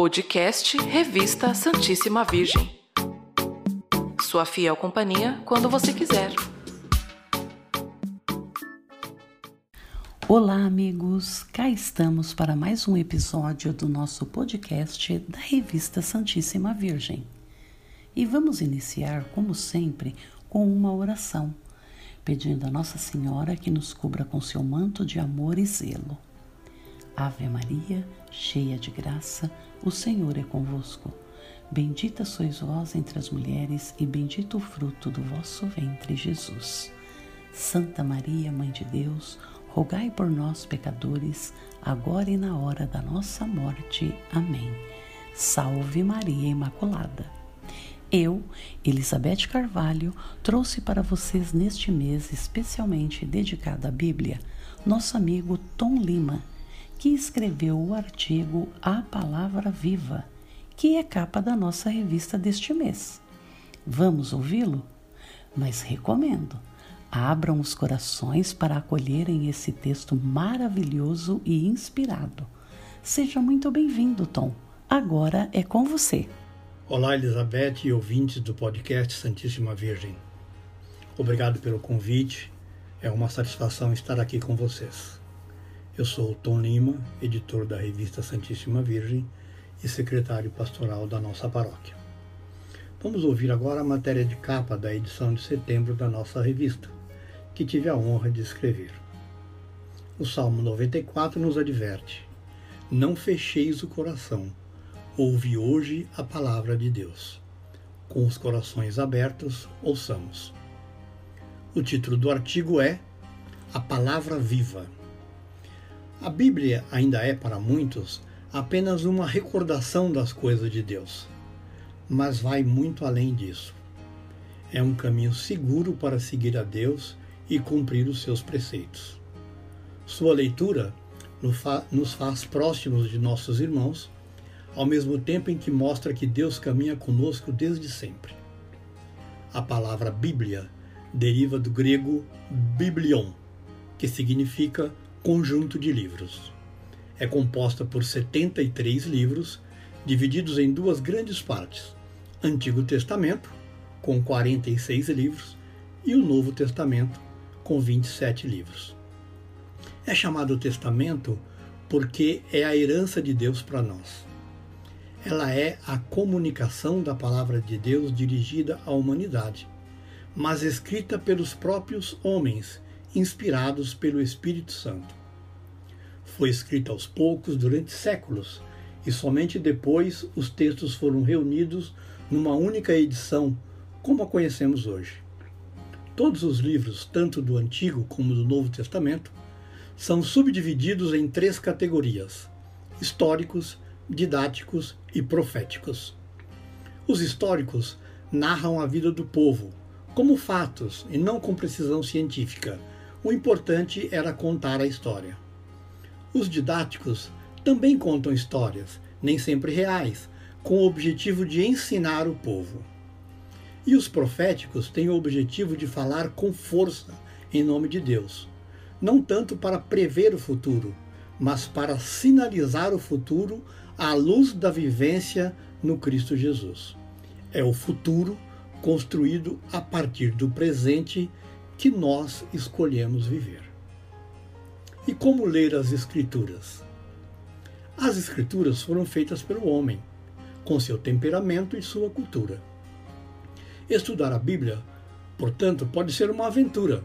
Podcast Revista Santíssima Virgem. Sua fiel companhia quando você quiser. Olá, amigos! Cá estamos para mais um episódio do nosso podcast da Revista Santíssima Virgem. E vamos iniciar, como sempre, com uma oração, pedindo a Nossa Senhora que nos cubra com seu manto de amor e zelo. Ave Maria, cheia de graça, o Senhor é convosco. Bendita sois vós entre as mulheres, e bendito o fruto do vosso ventre, Jesus. Santa Maria, Mãe de Deus, rogai por nós, pecadores, agora e na hora da nossa morte. Amém. Salve Maria Imaculada. Eu, Elizabeth Carvalho, trouxe para vocês neste mês especialmente dedicado à Bíblia, nosso amigo Tom Lima que escreveu o artigo A Palavra Viva, que é capa da nossa revista deste mês. Vamos ouvi-lo? Mas recomendo. Abram os corações para acolherem esse texto maravilhoso e inspirado. Seja muito bem-vindo, Tom. Agora é com você. Olá, Elizabeth e ouvintes do podcast Santíssima Virgem. Obrigado pelo convite. É uma satisfação estar aqui com vocês. Eu sou Tom Lima, editor da revista Santíssima Virgem e secretário pastoral da nossa paróquia. Vamos ouvir agora a matéria de capa da edição de setembro da nossa revista, que tive a honra de escrever. O Salmo 94 nos adverte: Não fecheis o coração, ouve hoje a palavra de Deus. Com os corações abertos, ouçamos. O título do artigo é A Palavra Viva. A Bíblia ainda é para muitos apenas uma recordação das coisas de Deus, mas vai muito além disso. É um caminho seguro para seguir a Deus e cumprir os seus preceitos. Sua leitura nos faz próximos de nossos irmãos, ao mesmo tempo em que mostra que Deus caminha conosco desde sempre. A palavra Bíblia deriva do grego biblion, que significa conjunto de livros. É composta por 73 livros, divididos em duas grandes partes: Antigo Testamento, com 46 livros, e o Novo Testamento, com 27 livros. É chamado Testamento porque é a herança de Deus para nós. Ela é a comunicação da palavra de Deus dirigida à humanidade, mas escrita pelos próprios homens inspirados pelo Espírito Santo. Foi escrita aos poucos durante séculos e somente depois os textos foram reunidos numa única edição, como a conhecemos hoje. Todos os livros, tanto do Antigo como do Novo Testamento, são subdivididos em três categorias: históricos, didáticos e proféticos. Os históricos narram a vida do povo, como fatos e não com precisão científica, o importante era contar a história. Os didáticos também contam histórias, nem sempre reais, com o objetivo de ensinar o povo. E os proféticos têm o objetivo de falar com força em nome de Deus, não tanto para prever o futuro, mas para sinalizar o futuro à luz da vivência no Cristo Jesus. É o futuro construído a partir do presente que nós escolhemos viver. E como ler as Escrituras? As Escrituras foram feitas pelo homem, com seu temperamento e sua cultura. Estudar a Bíblia, portanto, pode ser uma aventura,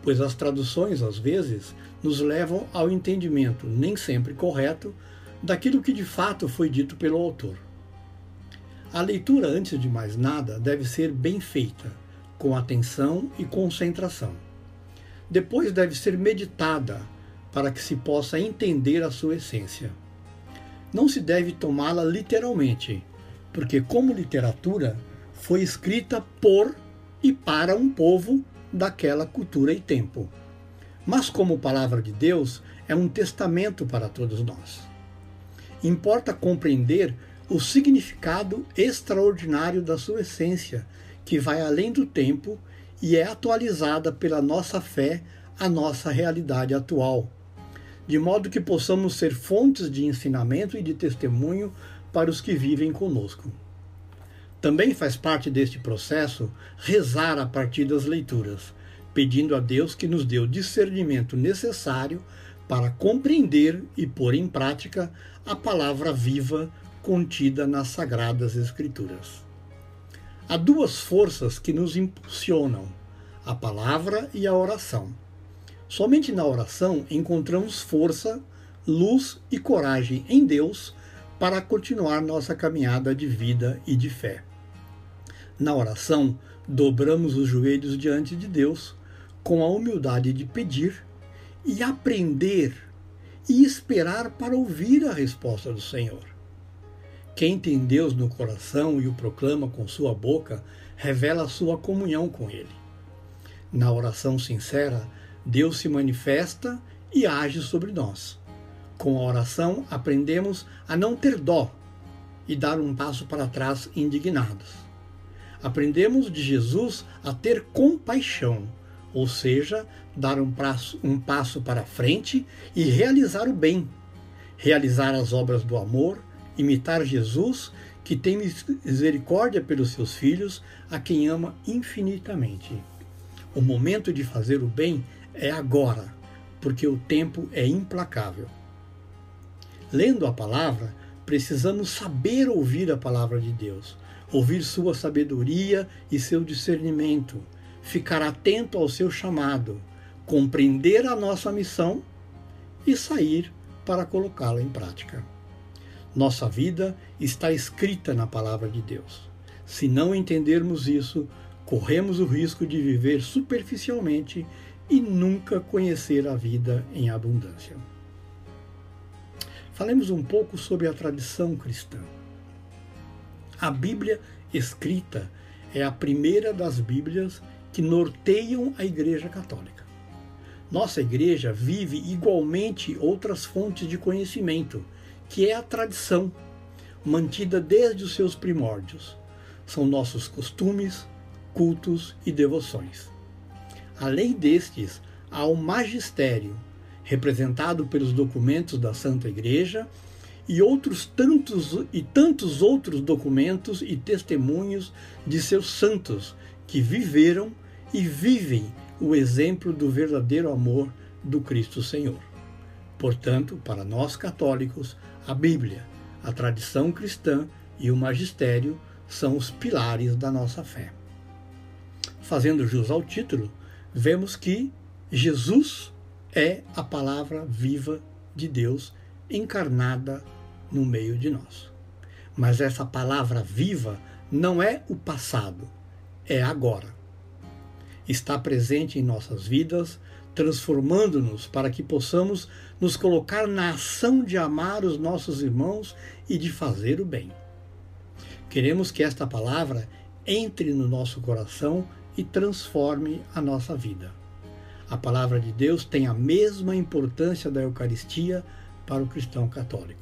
pois as traduções, às vezes, nos levam ao entendimento, nem sempre correto, daquilo que de fato foi dito pelo autor. A leitura, antes de mais nada, deve ser bem feita com atenção e concentração. Depois deve ser meditada para que se possa entender a sua essência. Não se deve tomá-la literalmente, porque, como literatura, foi escrita por e para um povo daquela cultura e tempo. Mas, como palavra de Deus, é um testamento para todos nós. Importa compreender o significado extraordinário da sua essência que vai além do tempo e é atualizada pela nossa fé à nossa realidade atual, de modo que possamos ser fontes de ensinamento e de testemunho para os que vivem conosco. Também faz parte deste processo rezar a partir das leituras, pedindo a Deus que nos dê o discernimento necessário para compreender e pôr em prática a palavra viva contida nas Sagradas Escrituras. Há duas forças que nos impulsionam: a palavra e a oração. Somente na oração encontramos força, luz e coragem em Deus para continuar nossa caminhada de vida e de fé. Na oração, dobramos os joelhos diante de Deus com a humildade de pedir e aprender e esperar para ouvir a resposta do Senhor. Quem tem Deus no coração e o proclama com sua boca, revela sua comunhão com Ele. Na oração sincera, Deus se manifesta e age sobre nós. Com a oração, aprendemos a não ter dó e dar um passo para trás indignados. Aprendemos de Jesus a ter compaixão ou seja, dar um passo, um passo para frente e realizar o bem, realizar as obras do amor, imitar Jesus, que tem misericórdia pelos seus filhos, a quem ama infinitamente. O momento de fazer o bem é agora, porque o tempo é implacável. Lendo a palavra, precisamos saber ouvir a palavra de Deus, ouvir sua sabedoria e seu discernimento ficar atento ao seu chamado, compreender a nossa missão e sair para colocá-la em prática. Nossa vida está escrita na palavra de Deus. Se não entendermos isso, corremos o risco de viver superficialmente e nunca conhecer a vida em abundância. Falemos um pouco sobre a tradição cristã. A Bíblia escrita é a primeira das Bíblias que norteiam a Igreja Católica. Nossa Igreja vive igualmente outras fontes de conhecimento, que é a tradição, mantida desde os seus primórdios. São nossos costumes, cultos e devoções. Além destes, há o magistério, representado pelos documentos da Santa Igreja e outros tantos e tantos outros documentos e testemunhos de seus santos que viveram e vivem o exemplo do verdadeiro amor do Cristo Senhor. Portanto, para nós católicos, a Bíblia, a tradição cristã e o magistério são os pilares da nossa fé. Fazendo jus ao título, vemos que Jesus é a palavra viva de Deus encarnada no meio de nós. Mas essa palavra viva não é o passado, é agora está presente em nossas vidas, transformando-nos para que possamos nos colocar na ação de amar os nossos irmãos e de fazer o bem. Queremos que esta palavra entre no nosso coração e transforme a nossa vida. A palavra de Deus tem a mesma importância da Eucaristia para o cristão católico.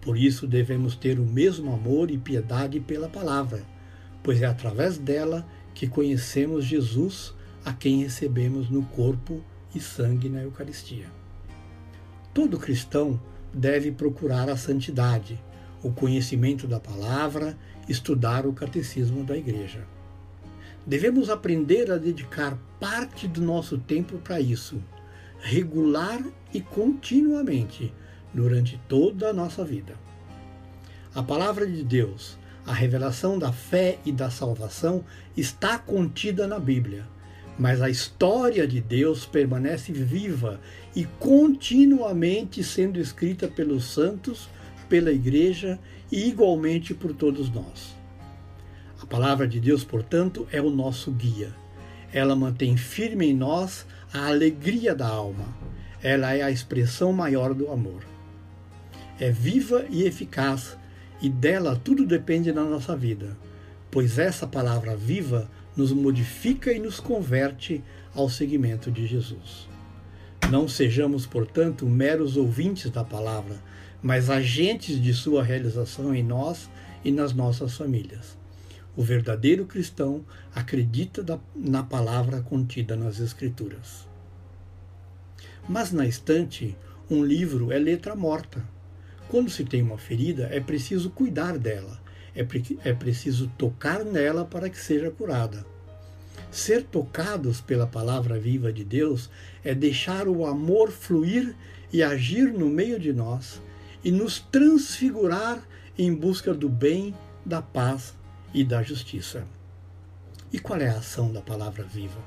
Por isso devemos ter o mesmo amor e piedade pela palavra, pois é através dela que conhecemos Jesus, a quem recebemos no corpo e sangue na Eucaristia. Todo cristão deve procurar a santidade, o conhecimento da palavra, estudar o catecismo da Igreja. Devemos aprender a dedicar parte do nosso tempo para isso, regular e continuamente, durante toda a nossa vida. A palavra de Deus, a revelação da fé e da salvação está contida na Bíblia, mas a história de Deus permanece viva e continuamente sendo escrita pelos santos, pela Igreja e igualmente por todos nós. A palavra de Deus, portanto, é o nosso guia. Ela mantém firme em nós a alegria da alma. Ela é a expressão maior do amor. É viva e eficaz e dela tudo depende da nossa vida, pois essa palavra viva nos modifica e nos converte ao seguimento de Jesus. Não sejamos, portanto, meros ouvintes da palavra, mas agentes de sua realização em nós e nas nossas famílias. O verdadeiro cristão acredita na palavra contida nas Escrituras. Mas na estante, um livro é letra morta Quando se tem uma ferida, é preciso cuidar dela, é, pre é preciso tocar nela para que seja curada. Ser tocados pela palavra viva de Deus é deixar o amor fluir e agir no meio de nós e nos transfigurar em busca do bem, da paz e da justiça. E qual é a ação da palavra viva?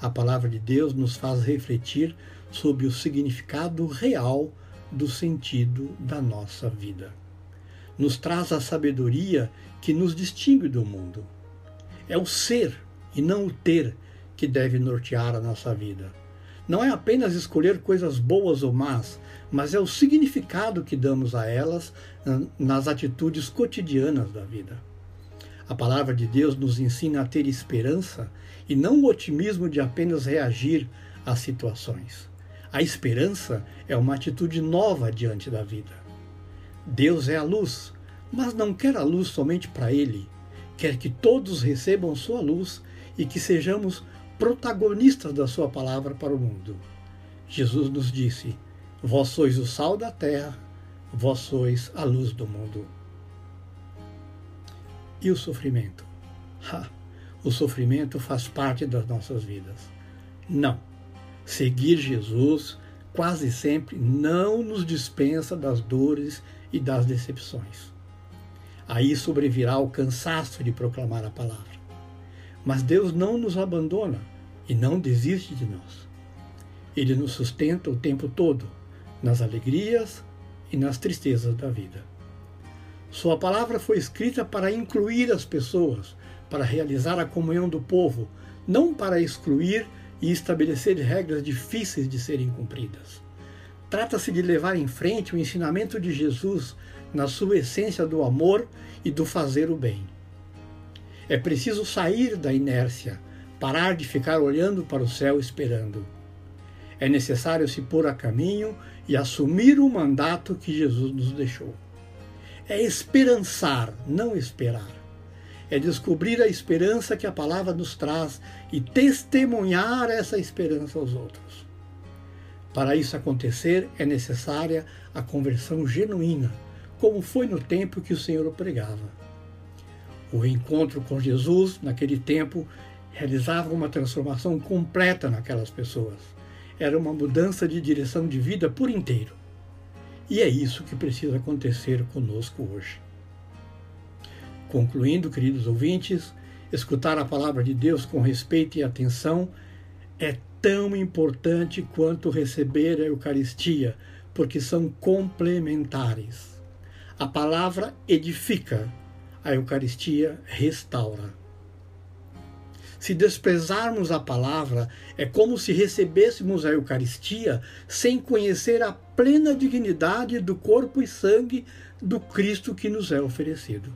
A palavra de Deus nos faz refletir sobre o significado real do sentido da nossa vida. Nos traz a sabedoria que nos distingue do mundo. É o ser e não o ter que deve nortear a nossa vida. Não é apenas escolher coisas boas ou más, mas é o significado que damos a elas nas atitudes cotidianas da vida. A palavra de Deus nos ensina a ter esperança e não o otimismo de apenas reagir às situações. A esperança é uma atitude nova diante da vida. Deus é a luz, mas não quer a luz somente para Ele. Quer que todos recebam sua luz e que sejamos protagonistas da Sua palavra para o mundo. Jesus nos disse: Vós sois o sal da terra, vós sois a luz do mundo. E o sofrimento? Ha, o sofrimento faz parte das nossas vidas. Não. Seguir Jesus quase sempre não nos dispensa das dores e das decepções. Aí sobrevirá o cansaço de proclamar a palavra. Mas Deus não nos abandona e não desiste de nós. Ele nos sustenta o tempo todo, nas alegrias e nas tristezas da vida. Sua palavra foi escrita para incluir as pessoas, para realizar a comunhão do povo, não para excluir e estabelecer regras difíceis de serem cumpridas. Trata-se de levar em frente o ensinamento de Jesus na sua essência do amor e do fazer o bem. É preciso sair da inércia, parar de ficar olhando para o céu esperando. É necessário se pôr a caminho e assumir o mandato que Jesus nos deixou. É esperançar, não esperar. É descobrir a esperança que a palavra nos traz e testemunhar essa esperança aos outros. Para isso acontecer, é necessária a conversão genuína, como foi no tempo que o Senhor pregava. O encontro com Jesus, naquele tempo, realizava uma transformação completa naquelas pessoas. Era uma mudança de direção de vida por inteiro. E é isso que precisa acontecer conosco hoje. Concluindo, queridos ouvintes, escutar a palavra de Deus com respeito e atenção é tão importante quanto receber a Eucaristia, porque são complementares. A palavra edifica, a Eucaristia restaura. Se desprezarmos a palavra, é como se recebêssemos a Eucaristia sem conhecer a plena dignidade do corpo e sangue do Cristo que nos é oferecido.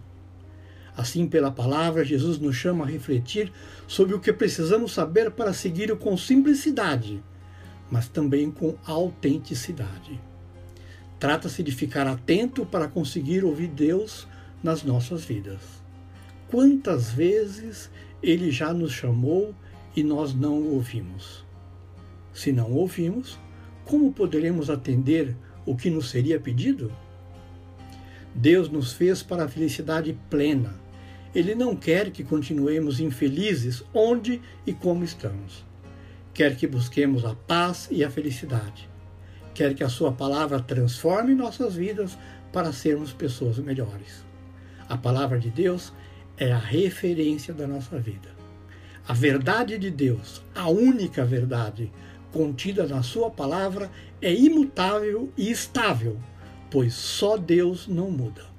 Assim, pela palavra, Jesus nos chama a refletir sobre o que precisamos saber para segui-lo com simplicidade, mas também com autenticidade. Trata-se de ficar atento para conseguir ouvir Deus nas nossas vidas. Quantas vezes ele já nos chamou e nós não o ouvimos? Se não ouvimos, como poderemos atender o que nos seria pedido? Deus nos fez para a felicidade plena. Ele não quer que continuemos infelizes onde e como estamos. Quer que busquemos a paz e a felicidade. Quer que a Sua palavra transforme nossas vidas para sermos pessoas melhores. A palavra de Deus é a referência da nossa vida. A verdade de Deus, a única verdade contida na Sua palavra, é imutável e estável, pois só Deus não muda.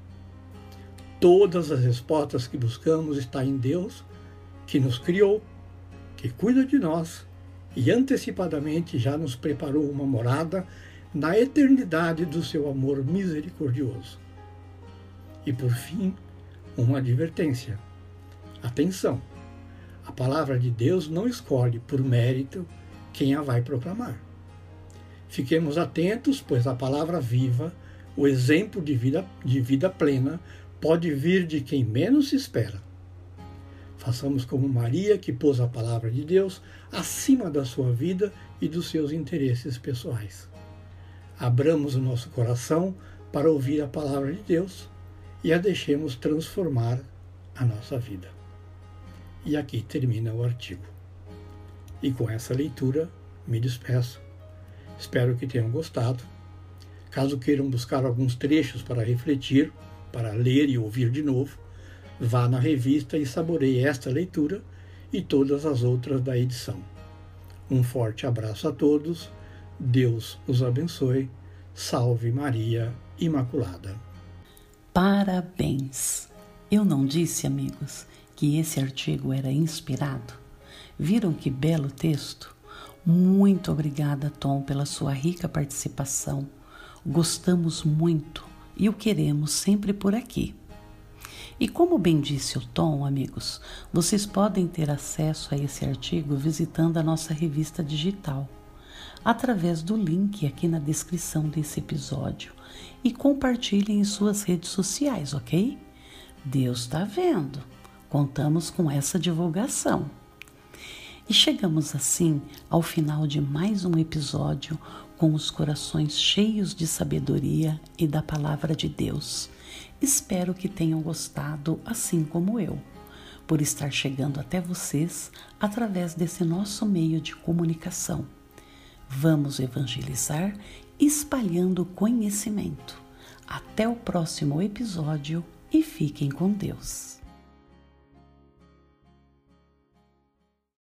Todas as respostas que buscamos estão em Deus, que nos criou, que cuida de nós e antecipadamente já nos preparou uma morada na eternidade do seu amor misericordioso. E por fim, uma advertência. Atenção! A palavra de Deus não escolhe por mérito quem a vai proclamar. Fiquemos atentos, pois a palavra viva, o exemplo de vida, de vida plena, pode vir de quem menos se espera. Façamos como Maria, que pôs a palavra de Deus acima da sua vida e dos seus interesses pessoais. Abramos o nosso coração para ouvir a palavra de Deus e a deixemos transformar a nossa vida. E aqui termina o artigo. E com essa leitura, me despeço. Espero que tenham gostado. Caso queiram buscar alguns trechos para refletir, para ler e ouvir de novo, vá na revista e saboreie esta leitura e todas as outras da edição. Um forte abraço a todos, Deus os abençoe, salve Maria Imaculada. Parabéns! Eu não disse, amigos, que esse artigo era inspirado? Viram que belo texto? Muito obrigada, Tom, pela sua rica participação. Gostamos muito e o queremos sempre por aqui. E como bem disse o Tom, amigos, vocês podem ter acesso a esse artigo visitando a nossa revista digital, através do link aqui na descrição desse episódio e compartilhem em suas redes sociais, ok? Deus está vendo. Contamos com essa divulgação. E chegamos assim ao final de mais um episódio com os corações cheios de sabedoria e da palavra de Deus. Espero que tenham gostado, assim como eu, por estar chegando até vocês através desse nosso meio de comunicação. Vamos evangelizar espalhando conhecimento. Até o próximo episódio e fiquem com Deus.